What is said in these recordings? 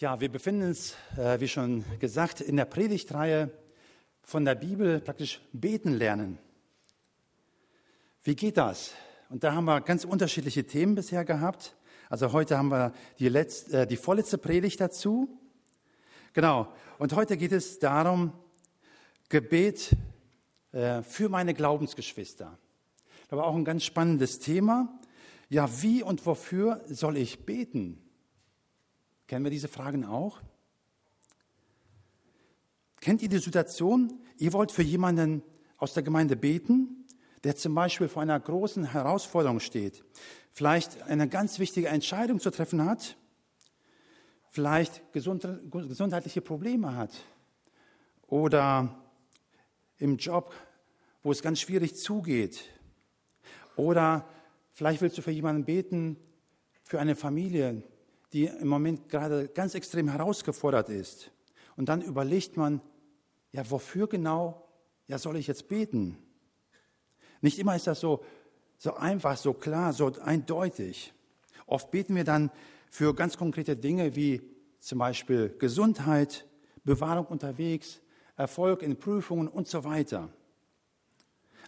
Ja, wir befinden uns, äh, wie schon gesagt, in der Predigtreihe von der Bibel praktisch beten lernen. Wie geht das? Und da haben wir ganz unterschiedliche Themen bisher gehabt. Also heute haben wir die, letzte, äh, die vorletzte Predigt dazu. Genau. Und heute geht es darum, Gebet äh, für meine Glaubensgeschwister. Aber auch ein ganz spannendes Thema. Ja, wie und wofür soll ich beten? Kennen wir diese Fragen auch? Kennt ihr die Situation? Ihr wollt für jemanden aus der Gemeinde beten, der zum Beispiel vor einer großen Herausforderung steht, vielleicht eine ganz wichtige Entscheidung zu treffen hat, vielleicht gesundheitliche Probleme hat oder im Job, wo es ganz schwierig zugeht oder vielleicht willst du für jemanden beten, für eine Familie, die im Moment gerade ganz extrem herausgefordert ist. Und dann überlegt man, ja, wofür genau, ja, soll ich jetzt beten? Nicht immer ist das so, so einfach, so klar, so eindeutig. Oft beten wir dann für ganz konkrete Dinge wie zum Beispiel Gesundheit, Bewahrung unterwegs, Erfolg in Prüfungen und so weiter.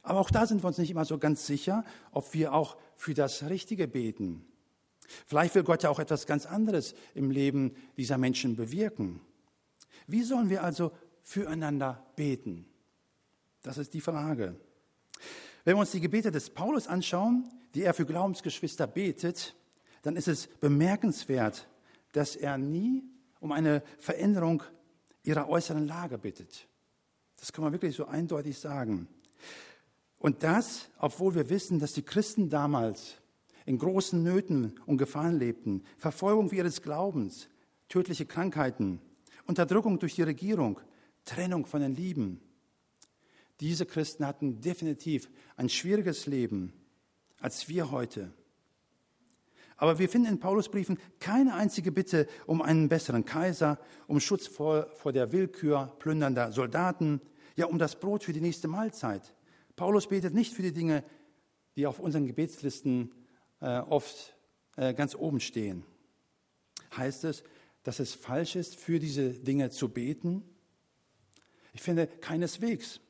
Aber auch da sind wir uns nicht immer so ganz sicher, ob wir auch für das Richtige beten. Vielleicht will Gott ja auch etwas ganz anderes im Leben dieser Menschen bewirken. Wie sollen wir also füreinander beten? Das ist die Frage. Wenn wir uns die Gebete des Paulus anschauen, die er für Glaubensgeschwister betet, dann ist es bemerkenswert, dass er nie um eine Veränderung ihrer äußeren Lage bittet. Das kann man wirklich so eindeutig sagen. Und das, obwohl wir wissen, dass die Christen damals in großen Nöten und Gefahren lebten, Verfolgung ihres Glaubens, tödliche Krankheiten, Unterdrückung durch die Regierung, Trennung von den Lieben. Diese Christen hatten definitiv ein schwieriges Leben als wir heute. Aber wir finden in Paulus Briefen keine einzige Bitte um einen besseren Kaiser, um Schutz vor, vor der Willkür plündernder Soldaten, ja um das Brot für die nächste Mahlzeit. Paulus betet nicht für die Dinge, die auf unseren Gebetslisten oft äh, ganz oben stehen. Heißt es, dass es falsch ist, für diese Dinge zu beten? Ich finde keineswegs.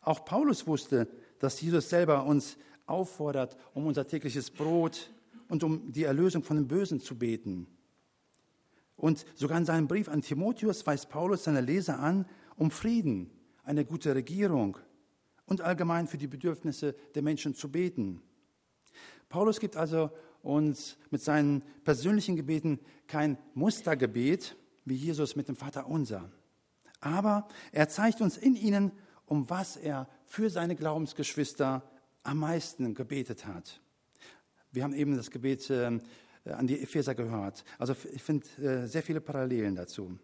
Auch Paulus wusste, dass Jesus selber uns auffordert, um unser tägliches Brot und um die Erlösung von dem Bösen zu beten. Und sogar in seinem Brief an Timotheus weist Paulus seine Leser an, um Frieden, eine gute Regierung und allgemein für die Bedürfnisse der Menschen zu beten. Paulus gibt also uns mit seinen persönlichen Gebeten kein Mustergebet wie Jesus mit dem Vater unser. Aber er zeigt uns in ihnen, um was er für seine Glaubensgeschwister am meisten gebetet hat. Wir haben eben das Gebet äh, an die Epheser gehört. Also ich finde äh, sehr viele Parallelen dazu.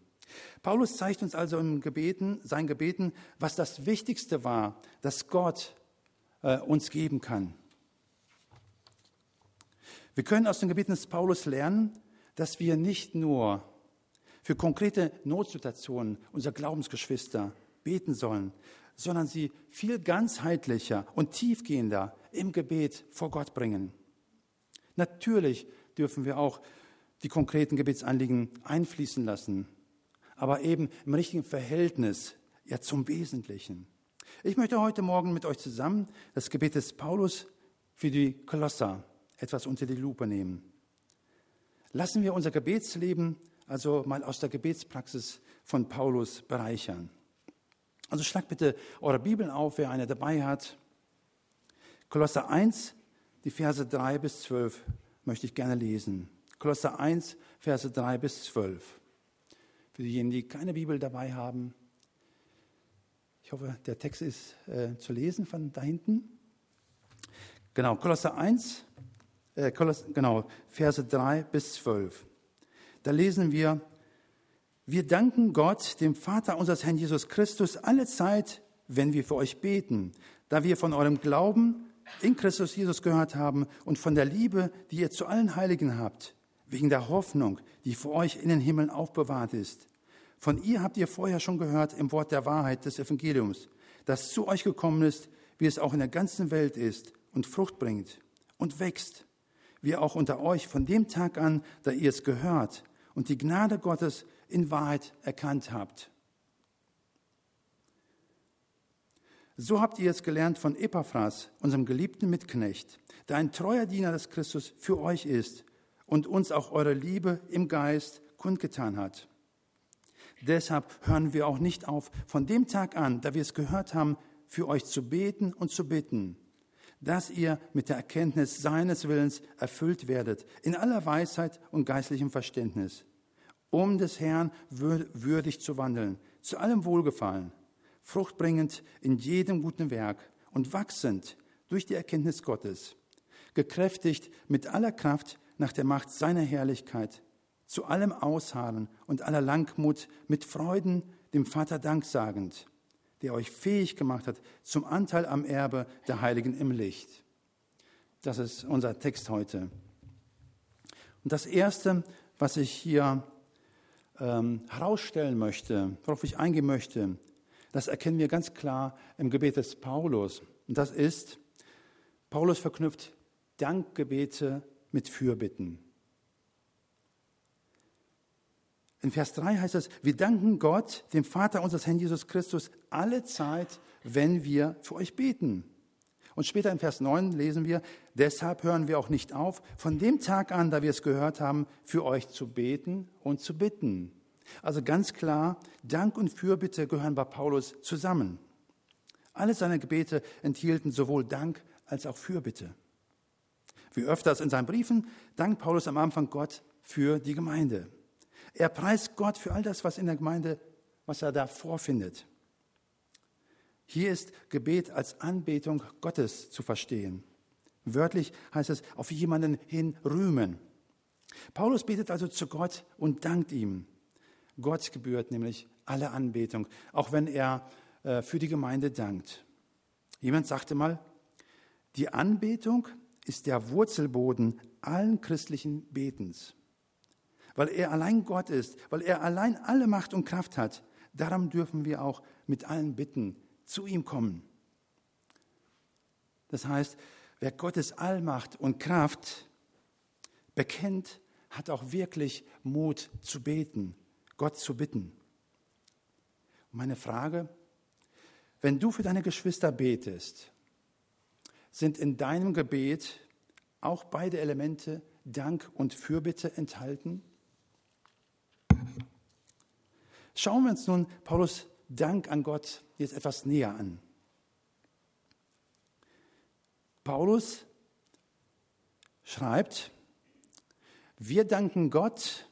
Paulus zeigt uns also im Gebeten, seinen Gebeten, was das Wichtigste war, das Gott äh, uns geben kann. Wir können aus den Gebeten des Paulus lernen, dass wir nicht nur für konkrete Notsituationen unserer Glaubensgeschwister beten sollen, sondern sie viel ganzheitlicher und tiefgehender im Gebet vor Gott bringen. Natürlich dürfen wir auch die konkreten Gebetsanliegen einfließen lassen, aber eben im richtigen Verhältnis ja zum Wesentlichen. Ich möchte heute Morgen mit euch zusammen das Gebet des Paulus für die Kolosser etwas unter die Lupe nehmen. Lassen wir unser Gebetsleben also mal aus der Gebetspraxis von Paulus bereichern. Also schlagt bitte eure Bibeln auf, wer eine dabei hat. Kolosser 1, die Verse 3 bis 12 möchte ich gerne lesen. Kolosser 1, Verse 3 bis 12. Für diejenigen, die keine Bibel dabei haben. Ich hoffe, der Text ist äh, zu lesen von da hinten. Genau, Kolosser 1, äh, genau, Verse 3 bis 12. Da lesen wir, wir danken Gott, dem Vater unseres Herrn Jesus Christus, alle Zeit, wenn wir für euch beten, da wir von eurem Glauben in Christus Jesus gehört haben und von der Liebe, die ihr zu allen Heiligen habt, wegen der Hoffnung, die für euch in den Himmeln aufbewahrt ist. Von ihr habt ihr vorher schon gehört im Wort der Wahrheit des Evangeliums, das zu euch gekommen ist, wie es auch in der ganzen Welt ist und Frucht bringt und wächst wie auch unter euch von dem Tag an, da ihr es gehört und die Gnade Gottes in Wahrheit erkannt habt. So habt ihr es gelernt von Epaphras, unserem geliebten Mitknecht, der ein treuer Diener des Christus für euch ist und uns auch eure Liebe im Geist kundgetan hat. Deshalb hören wir auch nicht auf, von dem Tag an, da wir es gehört haben, für euch zu beten und zu bitten, dass ihr mit der Erkenntnis seines Willens erfüllt werdet, in aller Weisheit und geistlichem Verständnis, um des Herrn würdig zu wandeln, zu allem Wohlgefallen, fruchtbringend in jedem guten Werk und wachsend durch die Erkenntnis Gottes, gekräftigt mit aller Kraft nach der Macht seiner Herrlichkeit, zu allem Ausharren und aller Langmut mit Freuden dem Vater Dank sagend, der euch fähig gemacht hat zum Anteil am Erbe der Heiligen im Licht. Das ist unser Text heute. Und das Erste, was ich hier ähm, herausstellen möchte, worauf ich eingehen möchte, das erkennen wir ganz klar im Gebet des Paulus. Und das ist, Paulus verknüpft Dankgebete mit Fürbitten. In Vers 3 heißt es, wir danken Gott, dem Vater unseres Herrn Jesus Christus, alle Zeit, wenn wir für euch beten. Und später in Vers 9 lesen wir, deshalb hören wir auch nicht auf, von dem Tag an, da wir es gehört haben, für euch zu beten und zu bitten. Also ganz klar, Dank und Fürbitte gehören bei Paulus zusammen. Alle seine Gebete enthielten sowohl Dank als auch Fürbitte. Wie öfters in seinen Briefen dankt Paulus am Anfang Gott für die Gemeinde. Er preist Gott für all das, was in der Gemeinde, was er da vorfindet. Hier ist Gebet als Anbetung Gottes zu verstehen. Wörtlich heißt es auf jemanden hin rühmen. Paulus betet also zu Gott und dankt ihm. Gott gebührt nämlich alle Anbetung, auch wenn er äh, für die Gemeinde dankt. Jemand sagte mal, die Anbetung ist der Wurzelboden allen christlichen Betens. Weil er allein Gott ist, weil er allein alle Macht und Kraft hat, darum dürfen wir auch mit allen Bitten zu ihm kommen. Das heißt, wer Gottes Allmacht und Kraft bekennt, hat auch wirklich Mut zu beten, Gott zu bitten. Meine Frage, wenn du für deine Geschwister betest, sind in deinem Gebet auch beide Elemente Dank und Fürbitte enthalten? Schauen wir uns nun Paulus Dank an Gott jetzt etwas näher an. Paulus schreibt, wir danken Gott,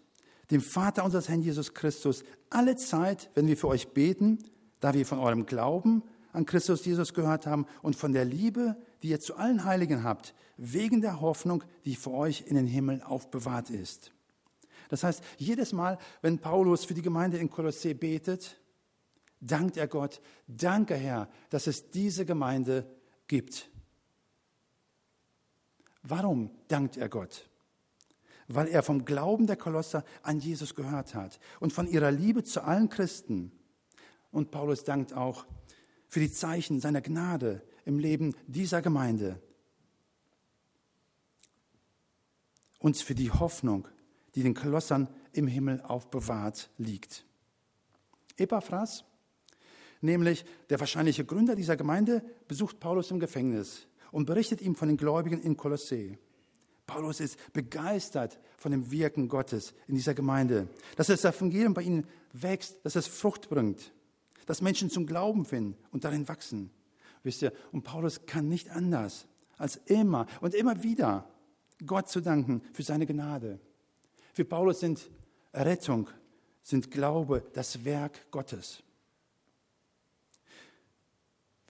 dem Vater unseres Herrn Jesus Christus, alle Zeit, wenn wir für euch beten, da wir von eurem Glauben an Christus Jesus gehört haben und von der Liebe, die ihr zu allen Heiligen habt, wegen der Hoffnung, die für euch in den Himmel aufbewahrt ist. Das heißt, jedes Mal, wenn Paulus für die Gemeinde in Kolossee betet, dankt er Gott, danke Herr, dass es diese Gemeinde gibt. Warum dankt er Gott? weil er vom Glauben der Kolosser an Jesus gehört hat und von ihrer Liebe zu allen Christen. Und Paulus dankt auch für die Zeichen seiner Gnade im Leben dieser Gemeinde und für die Hoffnung, die den Kolossern im Himmel aufbewahrt liegt. Epaphras, nämlich der wahrscheinliche Gründer dieser Gemeinde, besucht Paulus im Gefängnis und berichtet ihm von den Gläubigen in Kolossee. Paulus ist begeistert von dem Wirken Gottes in dieser Gemeinde, dass das Evangelium bei ihnen wächst, dass es Frucht bringt, dass Menschen zum Glauben finden und darin wachsen. Wisst ihr, und Paulus kann nicht anders, als immer und immer wieder Gott zu danken für seine Gnade. Für Paulus sind Rettung, sind Glaube das Werk Gottes.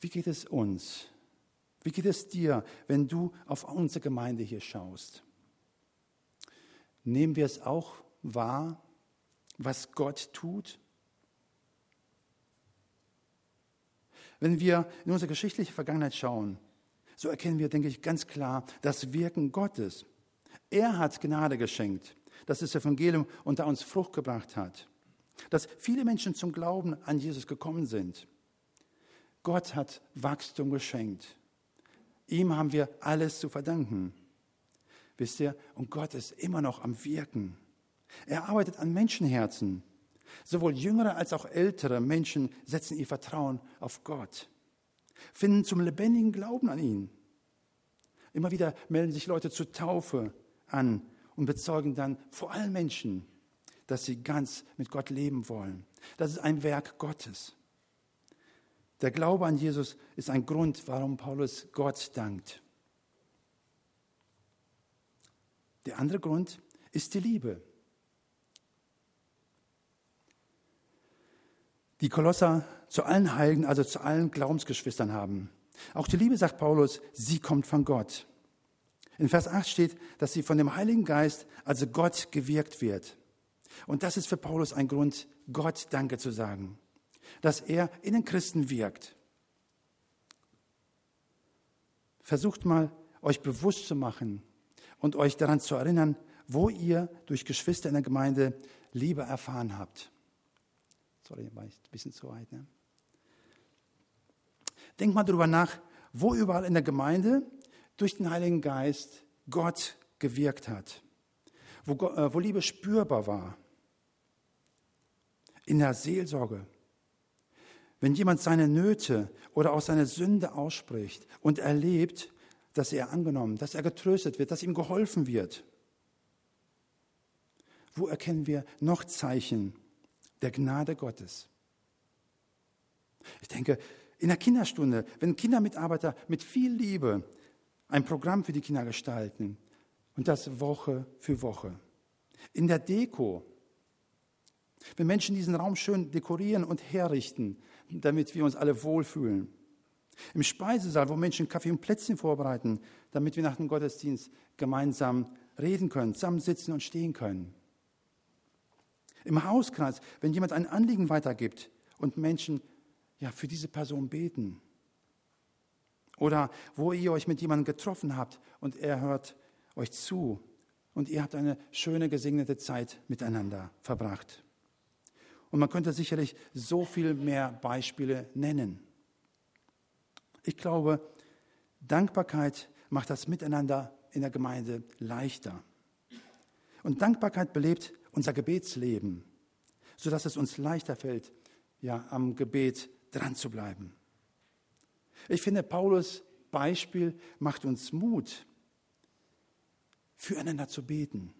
Wie geht es uns? Wie geht es dir, wenn du auf unsere Gemeinde hier schaust? Nehmen wir es auch wahr, was Gott tut? Wenn wir in unsere geschichtliche Vergangenheit schauen, so erkennen wir, denke ich, ganz klar das Wirken Gottes. Er hat Gnade geschenkt, dass das Evangelium unter uns Frucht gebracht hat, dass viele Menschen zum Glauben an Jesus gekommen sind. Gott hat Wachstum geschenkt. Ihm haben wir alles zu verdanken. Wisst ihr, und Gott ist immer noch am Wirken. Er arbeitet an Menschenherzen. Sowohl jüngere als auch ältere Menschen setzen ihr Vertrauen auf Gott, finden zum lebendigen Glauben an ihn. Immer wieder melden sich Leute zur Taufe an und bezeugen dann vor allen Menschen, dass sie ganz mit Gott leben wollen. Das ist ein Werk Gottes. Der Glaube an Jesus ist ein Grund, warum Paulus Gott dankt. Der andere Grund ist die Liebe. Die Kolosser zu allen Heiligen, also zu allen Glaubensgeschwistern haben. Auch die Liebe, sagt Paulus, sie kommt von Gott. In Vers 8 steht, dass sie von dem Heiligen Geist, also Gott, gewirkt wird. Und das ist für Paulus ein Grund, Gott Danke zu sagen, dass er in den Christen wirkt. Versucht mal, euch bewusst zu machen und euch daran zu erinnern, wo ihr durch Geschwister in der Gemeinde Liebe erfahren habt. Sorry, war ich ein bisschen zu weit. Ne? Denkt mal darüber nach, wo überall in der Gemeinde durch den Heiligen Geist Gott gewirkt hat, wo, äh, wo Liebe spürbar war, in der Seelsorge. Wenn jemand seine Nöte oder auch seine Sünde ausspricht und erlebt, dass er angenommen, dass er getröstet wird, dass ihm geholfen wird. Wo erkennen wir noch Zeichen der Gnade Gottes? Ich denke, in der Kinderstunde, wenn Kindermitarbeiter mit viel Liebe ein Programm für die Kinder gestalten und das Woche für Woche. In der Deko, wenn Menschen diesen Raum schön dekorieren und herrichten, damit wir uns alle wohlfühlen. Im Speisesaal, wo Menschen Kaffee und Plätzchen vorbereiten, damit wir nach dem Gottesdienst gemeinsam reden können, zusammen sitzen und stehen können. Im Hauskreis, wenn jemand ein Anliegen weitergibt und Menschen ja, für diese Person beten. Oder wo ihr euch mit jemandem getroffen habt und er hört euch zu und ihr habt eine schöne, gesegnete Zeit miteinander verbracht. Und man könnte sicherlich so viel mehr Beispiele nennen. Ich glaube, Dankbarkeit macht das Miteinander in der Gemeinde leichter. Und Dankbarkeit belebt unser Gebetsleben, sodass es uns leichter fällt, ja, am Gebet dran zu bleiben. Ich finde, Paulus Beispiel macht uns Mut, füreinander zu beten.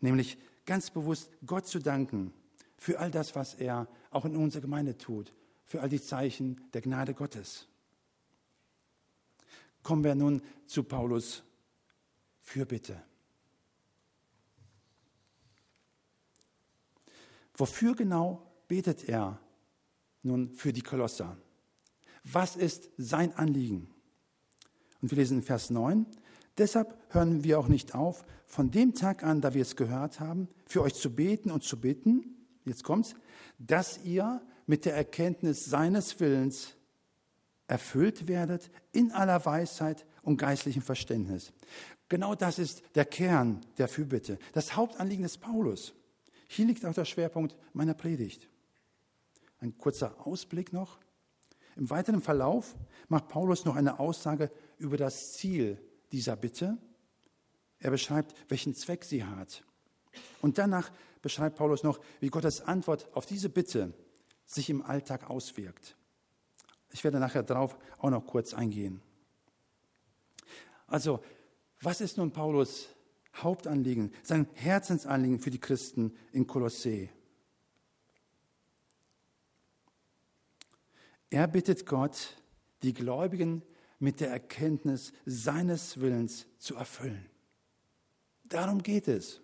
Nämlich ganz bewusst Gott zu danken für all das, was er auch in unserer Gemeinde tut, für all die Zeichen der Gnade Gottes. Kommen wir nun zu Paulus Fürbitte. Wofür genau betet er nun für die Kolosser? Was ist sein Anliegen? Und wir lesen in Vers 9, deshalb hören wir auch nicht auf, von dem Tag an, da wir es gehört haben, für euch zu beten und zu bitten, jetzt kommt's, dass ihr mit der Erkenntnis seines Willens erfüllt werdet in aller Weisheit und geistlichem Verständnis. Genau das ist der Kern der Fürbitte, das Hauptanliegen des Paulus. Hier liegt auch der Schwerpunkt meiner Predigt. Ein kurzer Ausblick noch. Im weiteren Verlauf macht Paulus noch eine Aussage über das Ziel dieser Bitte. Er beschreibt, welchen Zweck sie hat. Und danach beschreibt Paulus noch, wie Gottes Antwort auf diese Bitte sich im Alltag auswirkt. Ich werde nachher darauf auch noch kurz eingehen. Also, was ist nun Paulus Hauptanliegen, sein Herzensanliegen für die Christen in Kolossee? Er bittet Gott, die Gläubigen mit der Erkenntnis seines Willens zu erfüllen. Darum geht es.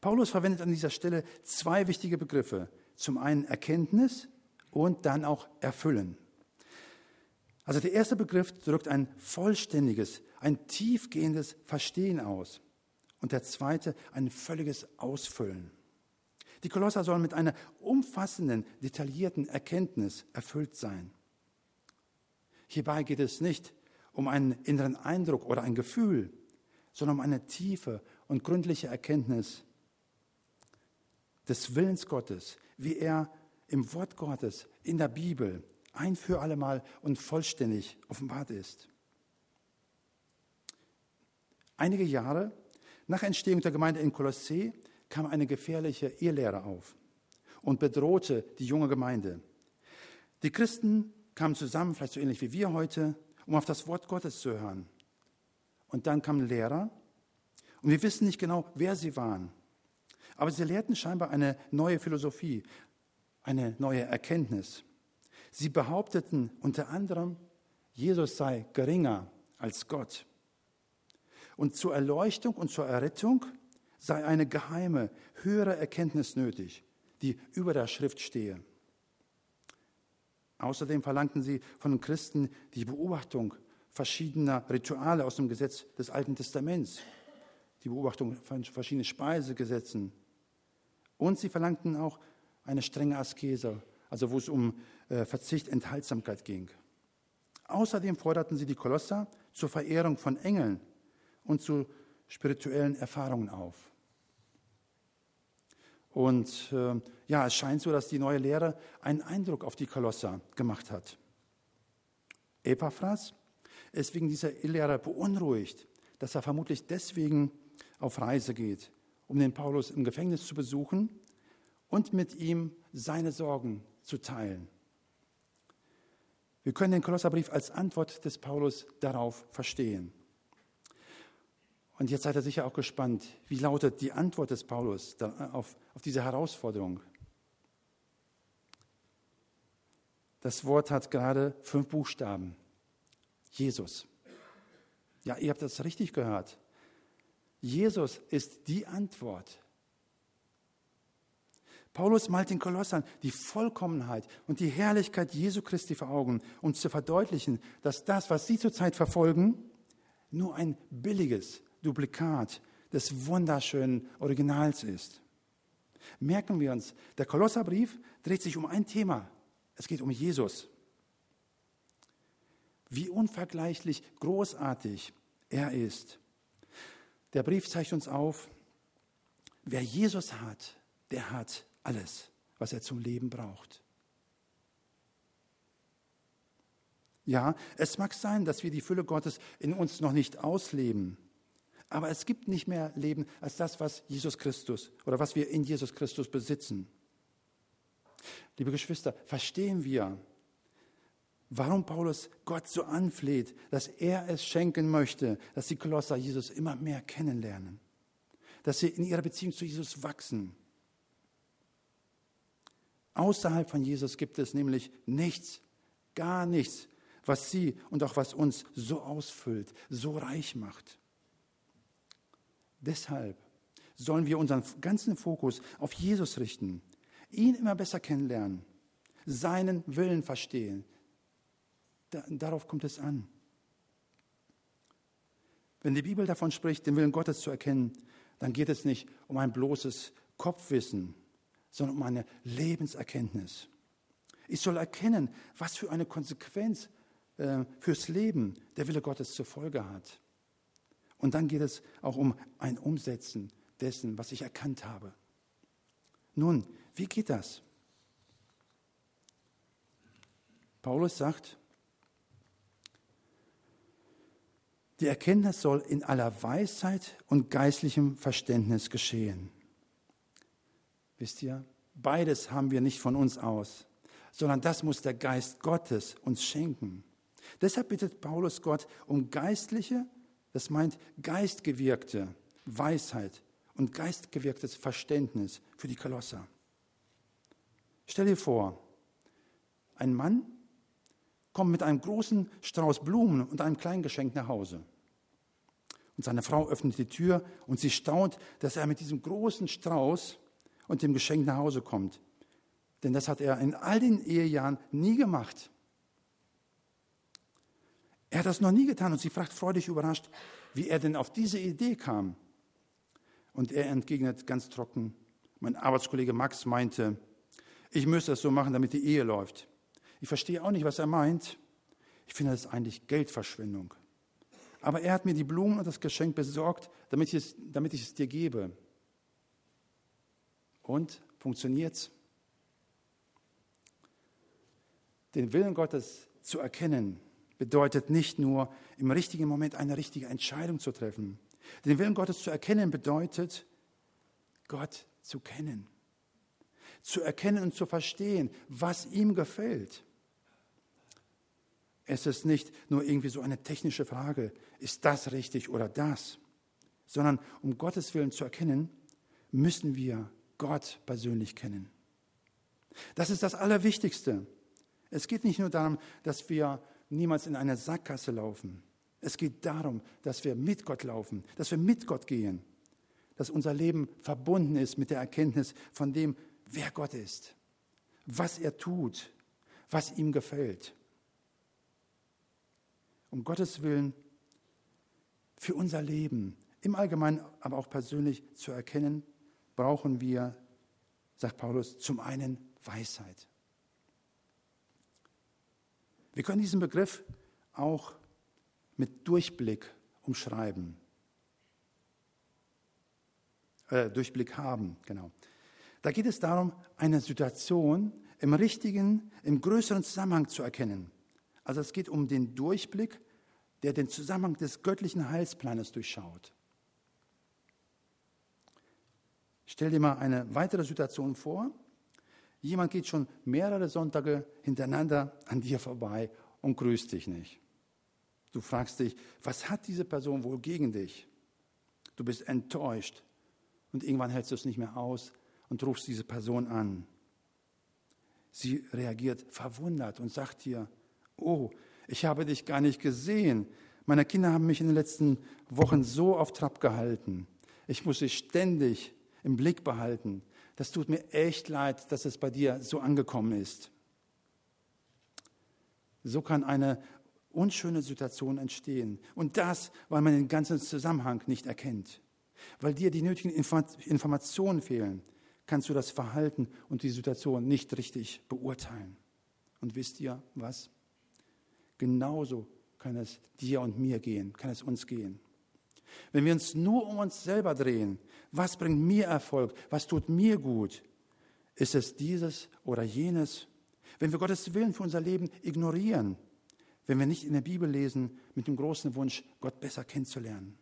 Paulus verwendet an dieser Stelle zwei wichtige Begriffe. Zum einen Erkenntnis und dann auch Erfüllen. Also der erste Begriff drückt ein vollständiges, ein tiefgehendes Verstehen aus. Und der zweite ein völliges Ausfüllen. Die Kolosser sollen mit einer umfassenden, detaillierten Erkenntnis erfüllt sein. Hierbei geht es nicht um einen inneren Eindruck oder ein Gefühl, sondern um eine tiefe und gründliche Erkenntnis des Willens Gottes, wie er im Wort Gottes, in der Bibel, ein für allemal und vollständig offenbart ist. Einige Jahre Nach Entstehung der Gemeinde in Kolossee kam eine gefährliche Irrlehre auf und bedrohte die junge Gemeinde. Die Christen kamen zusammen, vielleicht so ähnlich wie wir heute, um auf das Wort Gottes zu hören. Und dann kamen Lehrer und wir wissen nicht genau, wer sie waren. Aber sie lehrten scheinbar eine neue Philosophie, eine neue Erkenntnis. Sie behaupteten unter anderem, Jesus sei geringer als Gott. Und zur Erleuchtung und zur Errettung sei eine geheime, höhere Erkenntnis nötig, die über der Schrift stehe. Außerdem verlangten sie von den Christen die Beobachtung verschiedener Rituale aus dem Gesetz des Alten Testaments, die Beobachtung von verschiedenen Speisegesetzen. Und sie verlangten auch eine strenge Askese, also wo es um äh, Verzicht, Enthaltsamkeit ging. Außerdem forderten sie die Kolosser zur Verehrung von Engeln und zu spirituellen Erfahrungen auf. Und äh, ja, es scheint so, dass die neue Lehre einen Eindruck auf die Kolosser gemacht hat. Epaphras ist wegen dieser Lehre beunruhigt, dass er vermutlich deswegen auf Reise geht, um den Paulus im Gefängnis zu besuchen und mit ihm seine Sorgen zu teilen. Wir können den Kolosserbrief als Antwort des Paulus darauf verstehen. Und jetzt seid ihr sicher auch gespannt, wie lautet die Antwort des Paulus auf, auf diese Herausforderung. Das Wort hat gerade fünf Buchstaben. Jesus. Ja, ihr habt das richtig gehört. Jesus ist die Antwort Paulus malt den Kolossern die Vollkommenheit und die Herrlichkeit Jesu Christi vor Augen, um zu verdeutlichen, dass das, was sie zurzeit verfolgen, nur ein billiges Duplikat des wunderschönen Originals ist. Merken wir uns, der Kolosserbrief dreht sich um ein Thema. Es geht um Jesus. Wie unvergleichlich großartig er ist. Der Brief zeigt uns auf, wer Jesus hat, der hat alles, was er zum Leben braucht. Ja, es mag sein, dass wir die Fülle Gottes in uns noch nicht ausleben, aber es gibt nicht mehr Leben als das, was Jesus Christus oder was wir in Jesus Christus besitzen. Liebe Geschwister, verstehen wir, warum Paulus Gott so anfleht, dass er es schenken möchte, dass die Kolosser Jesus immer mehr kennenlernen, dass sie in ihrer Beziehung zu Jesus wachsen. Außerhalb von Jesus gibt es nämlich nichts, gar nichts, was sie und auch was uns so ausfüllt, so reich macht. Deshalb sollen wir unseren ganzen Fokus auf Jesus richten, ihn immer besser kennenlernen, seinen Willen verstehen. Da, darauf kommt es an. Wenn die Bibel davon spricht, den Willen Gottes zu erkennen, dann geht es nicht um ein bloßes Kopfwissen, sondern um eine Lebenserkenntnis. Ich soll erkennen, was für eine Konsequenz äh, fürs Leben der Wille Gottes zur Folge hat. Und dann geht es auch um ein Umsetzen dessen, was ich erkannt habe. Nun, wie geht das? Paulus sagt, die Erkenntnis soll in aller Weisheit und geistlichem Verständnis geschehen. Wisst ihr, beides haben wir nicht von uns aus, sondern das muss der Geist Gottes uns schenken. Deshalb bittet Paulus Gott um geistliche, das meint geistgewirkte Weisheit und geistgewirktes Verständnis für die Kolosser. Stell dir vor, ein Mann kommt mit einem großen Strauß Blumen und einem kleinen Geschenk nach Hause. Und seine Frau öffnet die Tür und sie staunt, dass er mit diesem großen Strauß und dem Geschenk nach Hause kommt. Denn das hat er in all den Ehejahren nie gemacht. Er hat das noch nie getan und sie fragt freudig überrascht, wie er denn auf diese Idee kam. Und er entgegnet ganz trocken, mein Arbeitskollege Max meinte, ich müsste es so machen, damit die Ehe läuft. Ich verstehe auch nicht, was er meint. Ich finde das eigentlich Geldverschwendung. Aber er hat mir die Blumen und das Geschenk besorgt, damit ich es, damit ich es dir gebe. Und funktioniert's? Den Willen Gottes zu erkennen, bedeutet nicht nur im richtigen Moment eine richtige Entscheidung zu treffen. Den Willen Gottes zu erkennen bedeutet, Gott zu kennen. Zu erkennen und zu verstehen, was ihm gefällt. Es ist nicht nur irgendwie so eine technische Frage, ist das richtig oder das, sondern um Gottes Willen zu erkennen, müssen wir Gott persönlich kennen. Das ist das Allerwichtigste. Es geht nicht nur darum, dass wir niemals in eine Sackgasse laufen. Es geht darum, dass wir mit Gott laufen, dass wir mit Gott gehen, dass unser Leben verbunden ist mit der Erkenntnis von dem, wer Gott ist, was er tut, was ihm gefällt. Um Gottes Willen für unser Leben im Allgemeinen, aber auch persönlich zu erkennen, brauchen wir, sagt Paulus, zum einen Weisheit. Wir können diesen Begriff auch mit Durchblick umschreiben. Äh, Durchblick haben, genau. Da geht es darum, eine Situation im richtigen, im größeren Zusammenhang zu erkennen. Also es geht um den Durchblick, der den Zusammenhang des göttlichen Heilsplanes durchschaut. Stell dir mal eine weitere Situation vor. Jemand geht schon mehrere Sonntage hintereinander an dir vorbei und grüßt dich nicht. Du fragst dich, was hat diese Person wohl gegen dich? Du bist enttäuscht und irgendwann hältst du es nicht mehr aus und rufst diese Person an. Sie reagiert verwundert und sagt dir, oh, ich habe dich gar nicht gesehen. Meine Kinder haben mich in den letzten Wochen so auf Trab gehalten. Ich muss sie ständig im Blick behalten. Das tut mir echt leid, dass es bei dir so angekommen ist. So kann eine unschöne Situation entstehen. Und das, weil man den ganzen Zusammenhang nicht erkennt. Weil dir die nötigen Informationen fehlen, kannst du das Verhalten und die Situation nicht richtig beurteilen. Und wisst ihr was? Genauso kann es dir und mir gehen, kann es uns gehen. Wenn wir uns nur um uns selber drehen, was bringt mir Erfolg, was tut mir gut, ist es dieses oder jenes? Wenn wir Gottes Willen für unser Leben ignorieren, wenn wir nicht in der Bibel lesen mit dem großen Wunsch, Gott besser kennenzulernen,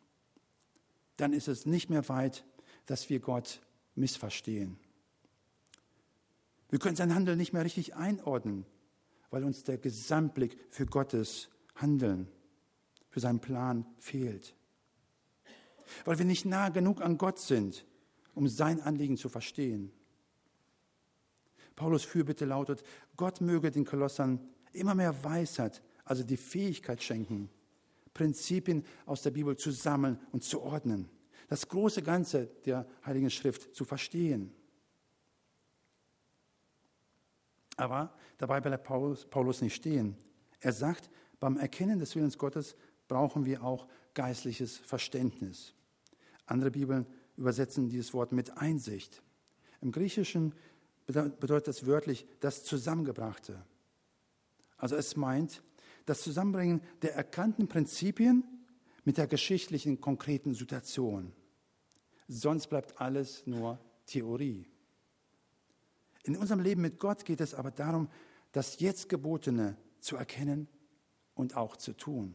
dann ist es nicht mehr weit, dass wir Gott missverstehen. Wir können sein Handeln nicht mehr richtig einordnen, weil uns der Gesamtblick für Gottes Handeln, für seinen Plan fehlt weil wir nicht nah genug an Gott sind, um sein Anliegen zu verstehen. Paulus Fürbitte lautet, Gott möge den Kolossern immer mehr Weisheit, also die Fähigkeit schenken, Prinzipien aus der Bibel zu sammeln und zu ordnen, das große Ganze der Heiligen Schrift zu verstehen. Aber dabei bleibt Paulus, Paulus nicht stehen. Er sagt, beim Erkennen des Willens Gottes brauchen wir auch geistliches Verständnis. Andere Bibeln übersetzen dieses Wort mit Einsicht. Im Griechischen bedeutet das wörtlich das Zusammengebrachte. Also es meint das Zusammenbringen der erkannten Prinzipien mit der geschichtlichen konkreten Situation. Sonst bleibt alles nur Theorie. In unserem Leben mit Gott geht es aber darum, das jetzt Gebotene zu erkennen und auch zu tun.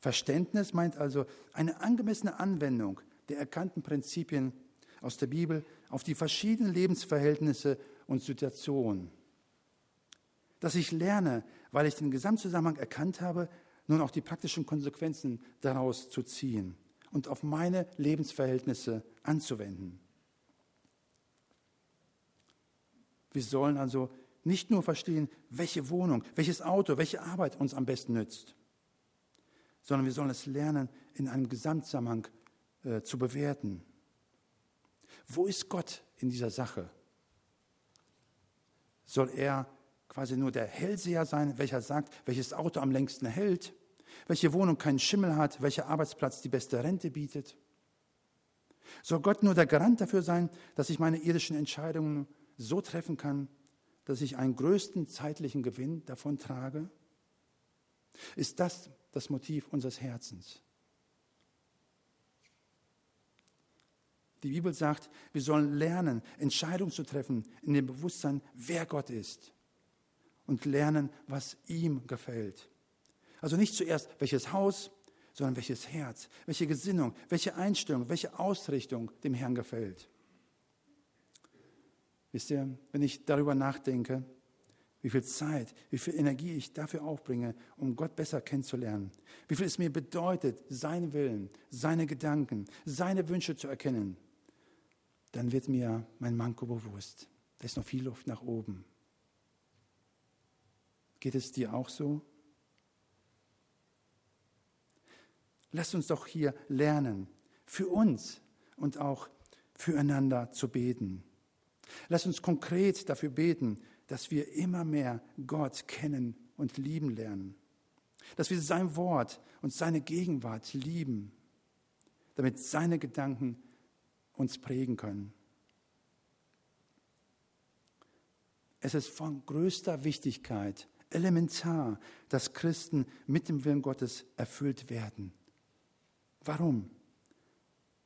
Verständnis meint also eine angemessene Anwendung der erkannten Prinzipien aus der Bibel auf die verschiedenen Lebensverhältnisse und Situationen. Dass ich lerne, weil ich den Gesamtzusammenhang erkannt habe, nun auch die praktischen Konsequenzen daraus zu ziehen und auf meine Lebensverhältnisse anzuwenden. Wir sollen also nicht nur verstehen, welche Wohnung, welches Auto, welche Arbeit uns am besten nützt, sondern wir sollen es lernen, in einem Gesamtzusammenhang äh, zu bewerten. Wo ist Gott in dieser Sache? Soll er quasi nur der Hellseher sein, welcher sagt, welches Auto am längsten hält, welche Wohnung keinen Schimmel hat, welcher Arbeitsplatz die beste Rente bietet? Soll Gott nur der Garant dafür sein, dass ich meine irdischen Entscheidungen so treffen kann, dass ich einen größten zeitlichen Gewinn davon trage? Ist das das Motiv unseres Herzens. Die Bibel sagt, wir sollen lernen, Entscheidungen zu treffen in dem Bewusstsein, wer Gott ist und lernen, was ihm gefällt. Also nicht zuerst, welches Haus, sondern welches Herz, welche Gesinnung, welche Einstellung, welche Ausrichtung dem Herrn gefällt. Wisst ihr, wenn ich darüber nachdenke, wie viel Zeit, wie viel Energie ich dafür aufbringe, um Gott besser kennenzulernen, wie viel es mir bedeutet, seinen Willen, seine Gedanken, seine Wünsche zu erkennen, dann wird mir mein Manko bewusst. Da ist noch viel Luft nach oben. Geht es dir auch so? Lasst uns doch hier lernen, für uns und auch füreinander zu beten. Lasst uns konkret dafür beten, dass wir immer mehr Gott kennen und lieben lernen. Dass wir sein Wort und seine Gegenwart lieben, damit seine Gedanken uns prägen können. Es ist von größter Wichtigkeit, elementar, dass Christen mit dem Willen Gottes erfüllt werden. Warum?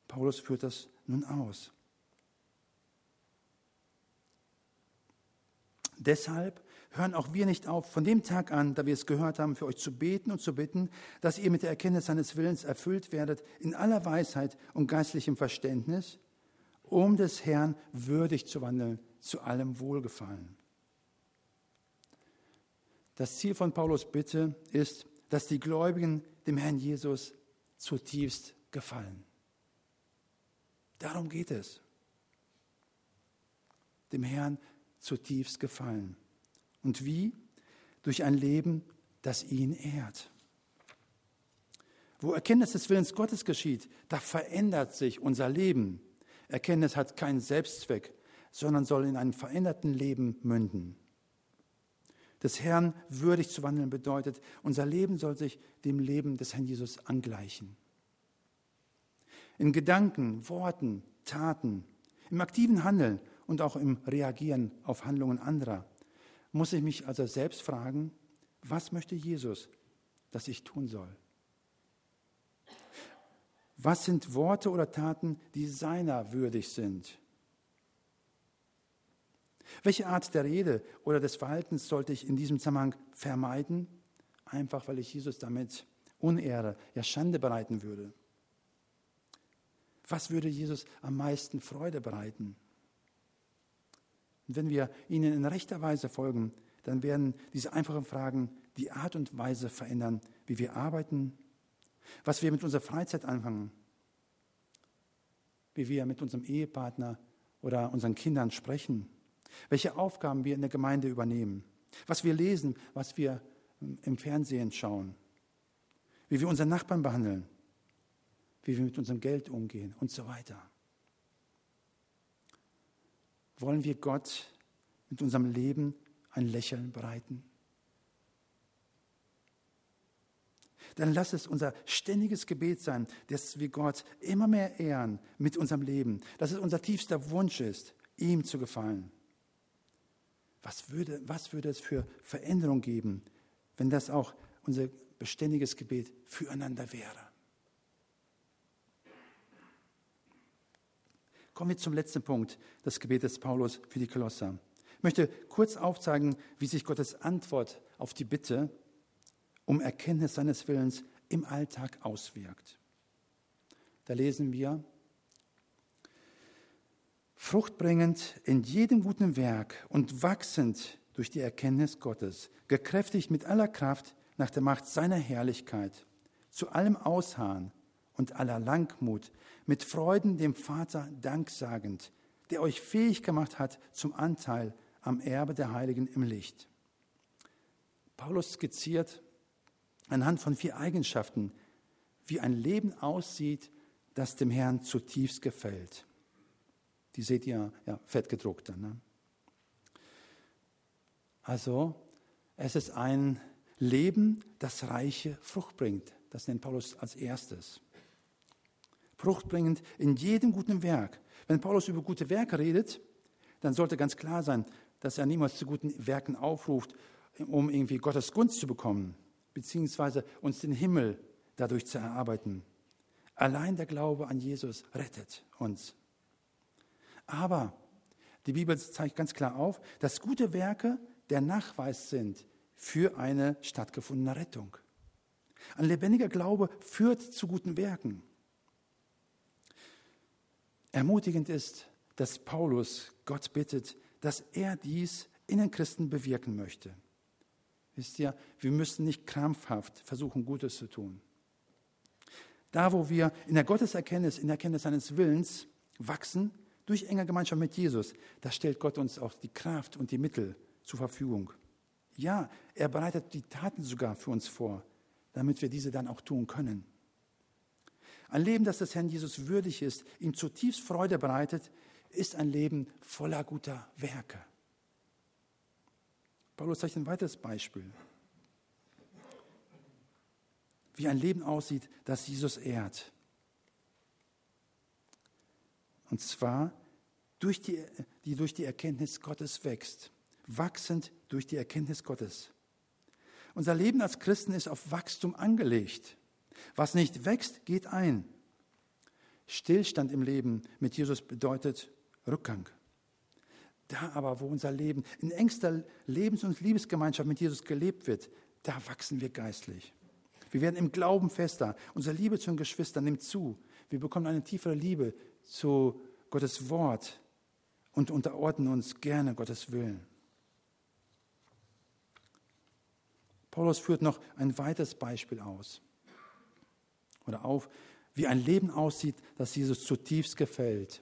Paulus führt das nun aus. Deshalb hören auch wir nicht auf, von dem Tag an, da wir es gehört haben, für euch zu beten und zu bitten, dass ihr mit der Erkenntnis seines Willens erfüllt werdet, in aller Weisheit und geistlichem Verständnis, um des Herrn würdig zu wandeln, zu allem Wohlgefallen. Das Ziel von Paulus Bitte ist, dass die Gläubigen dem Herrn Jesus zutiefst gefallen. Darum geht es. Dem Herrn zutiefst gefallen. Und wie? Durch ein Leben, das ihn ehrt. Wo Erkenntnis des Willens Gottes geschieht, da verändert sich unser Leben. Erkenntnis hat keinen Selbstzweck, sondern soll in einem veränderten Leben münden. Des Herrn würdig zu wandeln bedeutet, unser Leben soll sich dem Leben des Herrn Jesus angleichen. In Gedanken, Worten, Taten, im aktiven Handeln und auch im Reagieren auf Handlungen anderer muss ich mich also selbst fragen, was möchte Jesus, dass ich tun soll? Was sind Worte oder Taten, die seiner würdig sind? Welche Art der Rede oder des Verhaltens sollte ich in diesem Zusammenhang vermeiden? Einfach weil ich Jesus damit Unehre, ja Schande bereiten würde. Was würde Jesus am meisten Freude bereiten? Und wenn wir ihnen in rechter Weise folgen, dann werden diese einfachen Fragen die Art und Weise verändern, wie wir arbeiten, was wir mit unserer Freizeit anfangen, wie wir mit unserem Ehepartner oder unseren Kindern sprechen, welche Aufgaben wir in der Gemeinde übernehmen, was wir lesen, was wir im Fernsehen schauen, wie wir unseren Nachbarn behandeln, wie wir mit unserem Geld umgehen und so weiter. Wollen wir Gott mit unserem Leben ein Lächeln bereiten? Dann lass es unser ständiges Gebet sein, dass wir Gott immer mehr ehren mit unserem Leben, dass es unser tiefster Wunsch ist, ihm zu gefallen. Was würde, was würde es für Veränderung geben, wenn das auch unser beständiges Gebet füreinander wäre? Kommen wir zum letzten Punkt des Gebetes Paulus für die Kolosser. Ich möchte kurz aufzeigen, wie sich Gottes Antwort auf die Bitte um Erkenntnis seines Willens im Alltag auswirkt. Da lesen wir, fruchtbringend in jedem guten Werk und wachsend durch die Erkenntnis Gottes, gekräftigt mit aller Kraft nach der Macht seiner Herrlichkeit, zu allem Ausharren und aller Langmut, mit Freuden dem Vater danksagend, der euch fähig gemacht hat zum Anteil am Erbe der Heiligen im Licht. Paulus skizziert anhand von vier Eigenschaften, wie ein Leben aussieht, das dem Herrn zutiefst gefällt. Die seht ihr ja fett gedruckt dann. Ne? Also, es ist ein Leben, das reiche Frucht bringt. Das nennt Paulus als erstes fruchtbringend in jedem guten Werk. Wenn Paulus über gute Werke redet, dann sollte ganz klar sein, dass er niemals zu guten Werken aufruft, um irgendwie Gottes Gunst zu bekommen, beziehungsweise uns den Himmel dadurch zu erarbeiten. Allein der Glaube an Jesus rettet uns. Aber die Bibel zeigt ganz klar auf, dass gute Werke der Nachweis sind für eine stattgefundene Rettung. Ein lebendiger Glaube führt zu guten Werken. Ermutigend ist, dass Paulus Gott bittet, dass er dies in den Christen bewirken möchte. Wisst ihr, wir müssen nicht krampfhaft versuchen, Gutes zu tun. Da, wo wir in der Gotteserkenntnis, in der Erkenntnis seines Willens wachsen, durch enge Gemeinschaft mit Jesus, da stellt Gott uns auch die Kraft und die Mittel zur Verfügung. Ja, er bereitet die Taten sogar für uns vor, damit wir diese dann auch tun können. Ein Leben, das des Herrn Jesus würdig ist, ihm zutiefst Freude bereitet, ist ein Leben voller guter Werke. Paulus zeigt ein weiteres Beispiel. Wie ein Leben aussieht, das Jesus ehrt. Und zwar durch die, die durch die Erkenntnis Gottes wächst. Wachsend durch die Erkenntnis Gottes. Unser Leben als Christen ist auf Wachstum angelegt. Was nicht wächst, geht ein. Stillstand im Leben mit Jesus bedeutet Rückgang. Da aber, wo unser Leben in engster Lebens- und Liebesgemeinschaft mit Jesus gelebt wird, da wachsen wir geistlich. Wir werden im Glauben fester. Unsere Liebe zu den Geschwistern nimmt zu. Wir bekommen eine tiefere Liebe zu Gottes Wort und unterordnen uns gerne Gottes Willen. Paulus führt noch ein weiteres Beispiel aus oder auf, wie ein Leben aussieht, das Jesus zutiefst gefällt.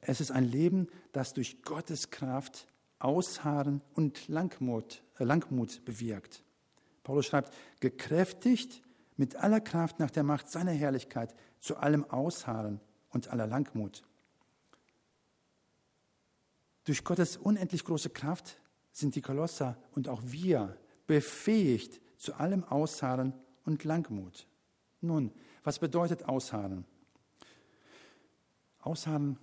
Es ist ein Leben, das durch Gottes Kraft Ausharren und Langmut, äh, Langmut bewirkt. Paulus schreibt, gekräftigt mit aller Kraft nach der Macht seiner Herrlichkeit zu allem Ausharren und aller Langmut. Durch Gottes unendlich große Kraft sind die Kolosser und auch wir befähigt zu allem Ausharren und Langmut. Nun, was bedeutet Ausharren? Ausharren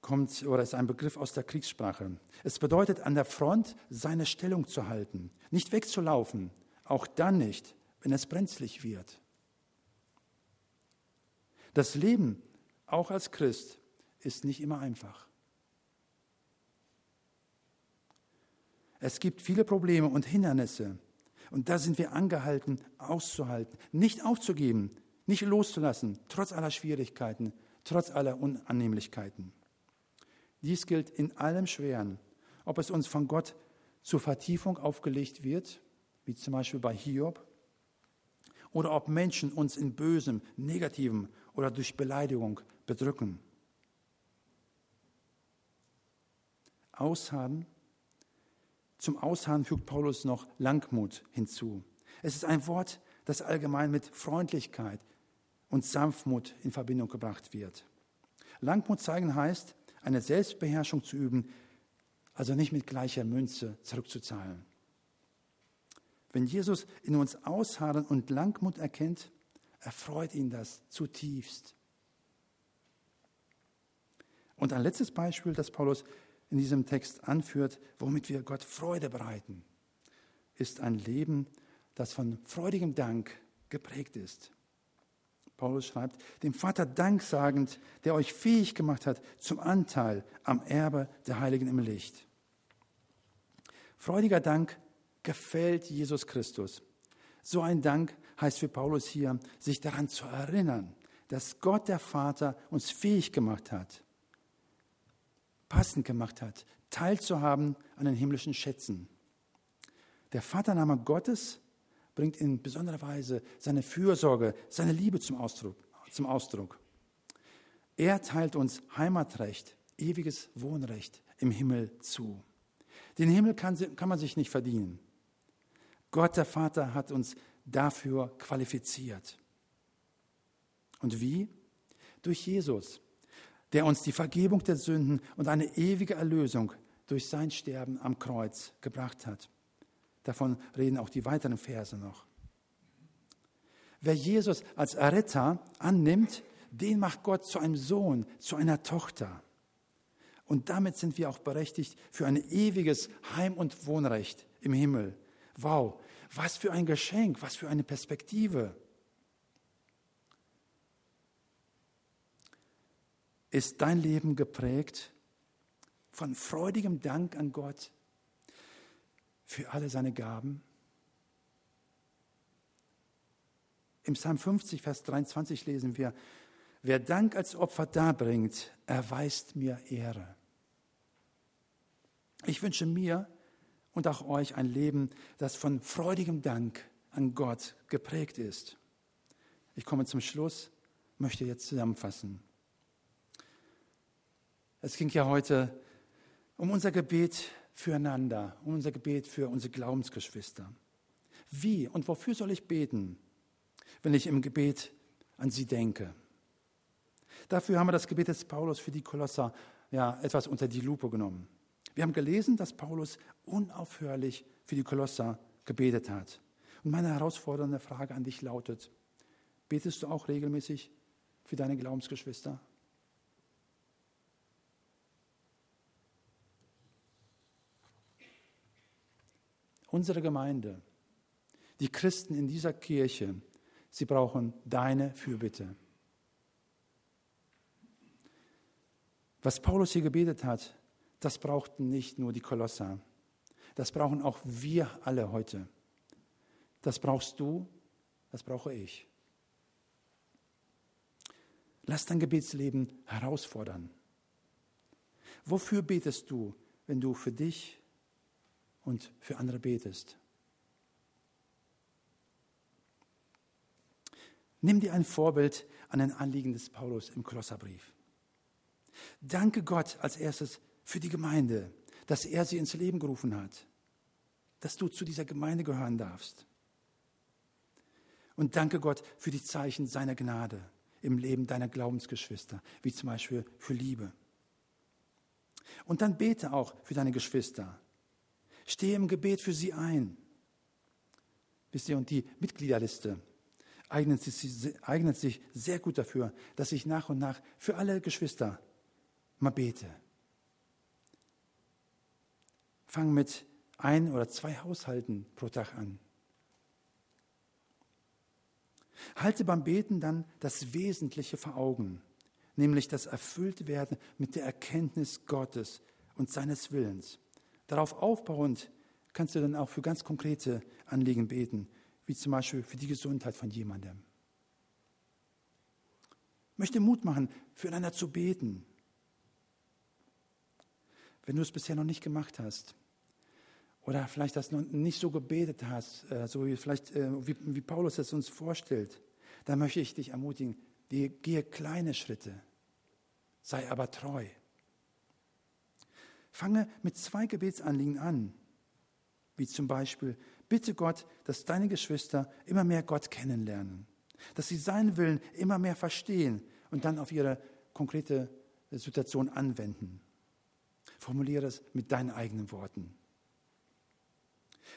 kommt oder ist ein Begriff aus der Kriegssprache. Es bedeutet, an der Front seine Stellung zu halten, nicht wegzulaufen, auch dann nicht, wenn es brenzlig wird. Das Leben, auch als Christ, ist nicht immer einfach. Es gibt viele Probleme und Hindernisse. Und da sind wir angehalten, auszuhalten, nicht aufzugeben, nicht loszulassen, trotz aller Schwierigkeiten, trotz aller Unannehmlichkeiten. Dies gilt in allem Schweren, ob es uns von Gott zur Vertiefung aufgelegt wird, wie zum Beispiel bei Hiob, oder ob Menschen uns in Bösem, Negativem oder durch Beleidigung bedrücken. Ausharren. Zum Ausharren fügt Paulus noch Langmut hinzu. Es ist ein Wort, das allgemein mit Freundlichkeit und Sanftmut in Verbindung gebracht wird. Langmut zeigen heißt, eine Selbstbeherrschung zu üben, also nicht mit gleicher Münze zurückzuzahlen. Wenn Jesus in uns Ausharren und Langmut erkennt, erfreut ihn das zutiefst. Und ein letztes Beispiel, das Paulus in diesem Text anführt, womit wir Gott Freude bereiten, ist ein Leben, das von freudigem Dank geprägt ist. Paulus schreibt, dem Vater Dank sagend, der euch fähig gemacht hat zum Anteil am Erbe der Heiligen im Licht. Freudiger Dank gefällt Jesus Christus. So ein Dank heißt für Paulus hier, sich daran zu erinnern, dass Gott der Vater uns fähig gemacht hat, passend gemacht hat, teilzuhaben an den himmlischen Schätzen. Der Vatername Gottes bringt in besonderer Weise seine Fürsorge, seine Liebe zum Ausdruck. Zum Ausdruck. Er teilt uns Heimatrecht, ewiges Wohnrecht im Himmel zu. Den Himmel kann, kann man sich nicht verdienen. Gott der Vater hat uns dafür qualifiziert. Und wie? Durch Jesus, der uns die Vergebung der Sünden und eine ewige Erlösung durch sein Sterben am Kreuz gebracht hat. Davon reden auch die weiteren Verse noch. Wer Jesus als Erretter annimmt, den macht Gott zu einem Sohn, zu einer Tochter. Und damit sind wir auch berechtigt für ein ewiges Heim- und Wohnrecht im Himmel. Wow, was für ein Geschenk, was für eine Perspektive. Ist dein Leben geprägt von freudigem Dank an Gott, für alle seine Gaben? Im Psalm 50, Vers 23 lesen wir, wer Dank als Opfer darbringt, erweist mir Ehre. Ich wünsche mir und auch euch ein Leben, das von freudigem Dank an Gott geprägt ist. Ich komme zum Schluss, möchte jetzt zusammenfassen. Es ging ja heute um unser Gebet füreinander, um unser Gebet für unsere Glaubensgeschwister. Wie und wofür soll ich beten, wenn ich im Gebet an sie denke? Dafür haben wir das Gebet des Paulus für die Kolosser ja, etwas unter die Lupe genommen. Wir haben gelesen, dass Paulus unaufhörlich für die Kolosser gebetet hat. Und meine herausfordernde Frage an dich lautet, betest du auch regelmäßig für deine Glaubensgeschwister? Unsere Gemeinde, die Christen in dieser Kirche, sie brauchen deine Fürbitte. Was Paulus hier gebetet hat, das brauchten nicht nur die Kolosser. Das brauchen auch wir alle heute. Das brauchst du, das brauche ich. Lass dein Gebetsleben herausfordern. Wofür betest du, wenn du für dich und für andere betest? Nimm dir ein Vorbild an ein Anliegen des Paulus im Kolosserbrief. Danke Gott als erstes für die Gemeinde, dass er sie ins Leben gerufen hat, dass du zu dieser Gemeinde gehören darfst. Und danke Gott für die Zeichen seiner Gnade im Leben deiner Glaubensgeschwister, wie zum Beispiel für Liebe. Und dann bete auch für deine Geschwister. Stehe im Gebet für sie ein. Wisst ihr, und die Mitgliederliste eignet sich, eignet sich sehr gut dafür, dass ich nach und nach für alle Geschwister mal bete. Fang mit ein oder zwei Haushalten pro Tag an. Halte beim Beten dann das Wesentliche vor Augen, nämlich das Erfülltwerden mit der Erkenntnis Gottes und seines Willens. Darauf aufbauend kannst du dann auch für ganz konkrete Anliegen beten, wie zum Beispiel für die Gesundheit von jemandem. Ich möchte Mut machen, füreinander zu beten. Wenn du es bisher noch nicht gemacht hast, oder vielleicht das noch nicht so gebetet hast, äh, so wie vielleicht äh, wie, wie Paulus es uns vorstellt, dann möchte ich dich ermutigen, gehe kleine Schritte, sei aber treu. Fange mit zwei Gebetsanliegen an, wie zum Beispiel, bitte Gott, dass deine Geschwister immer mehr Gott kennenlernen, dass sie seinen Willen immer mehr verstehen und dann auf ihre konkrete Situation anwenden. Formuliere es mit deinen eigenen Worten.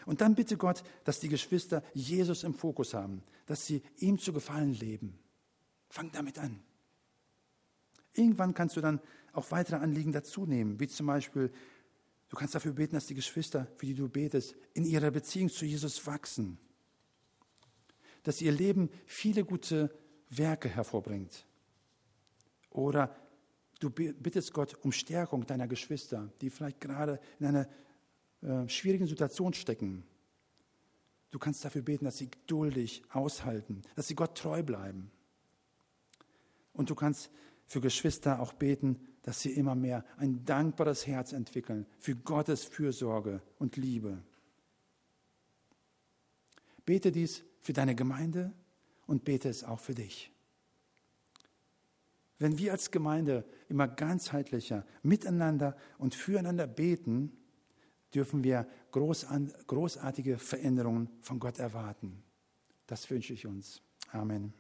Und dann bitte Gott, dass die Geschwister Jesus im Fokus haben, dass sie ihm zu gefallen leben. Fang damit an. Irgendwann kannst du dann auch weitere Anliegen dazu nehmen, wie zum Beispiel, du kannst dafür beten, dass die Geschwister, für die du betest, in ihrer Beziehung zu Jesus wachsen. Dass ihr Leben viele gute Werke hervorbringt. Oder du bittest Gott um Stärkung deiner Geschwister, die vielleicht gerade in einer äh, schwierigen Situation stecken. Du kannst dafür beten, dass sie geduldig aushalten, dass sie Gott treu bleiben. Und du kannst für Geschwister auch beten, dass sie immer mehr ein dankbares Herz entwickeln für Gottes Fürsorge und Liebe. Bete dies für deine Gemeinde und bete es auch für dich. Wenn wir als Gemeinde immer ganzheitlicher miteinander und füreinander beten, dürfen wir großartige Veränderungen von Gott erwarten. Das wünsche ich uns. Amen.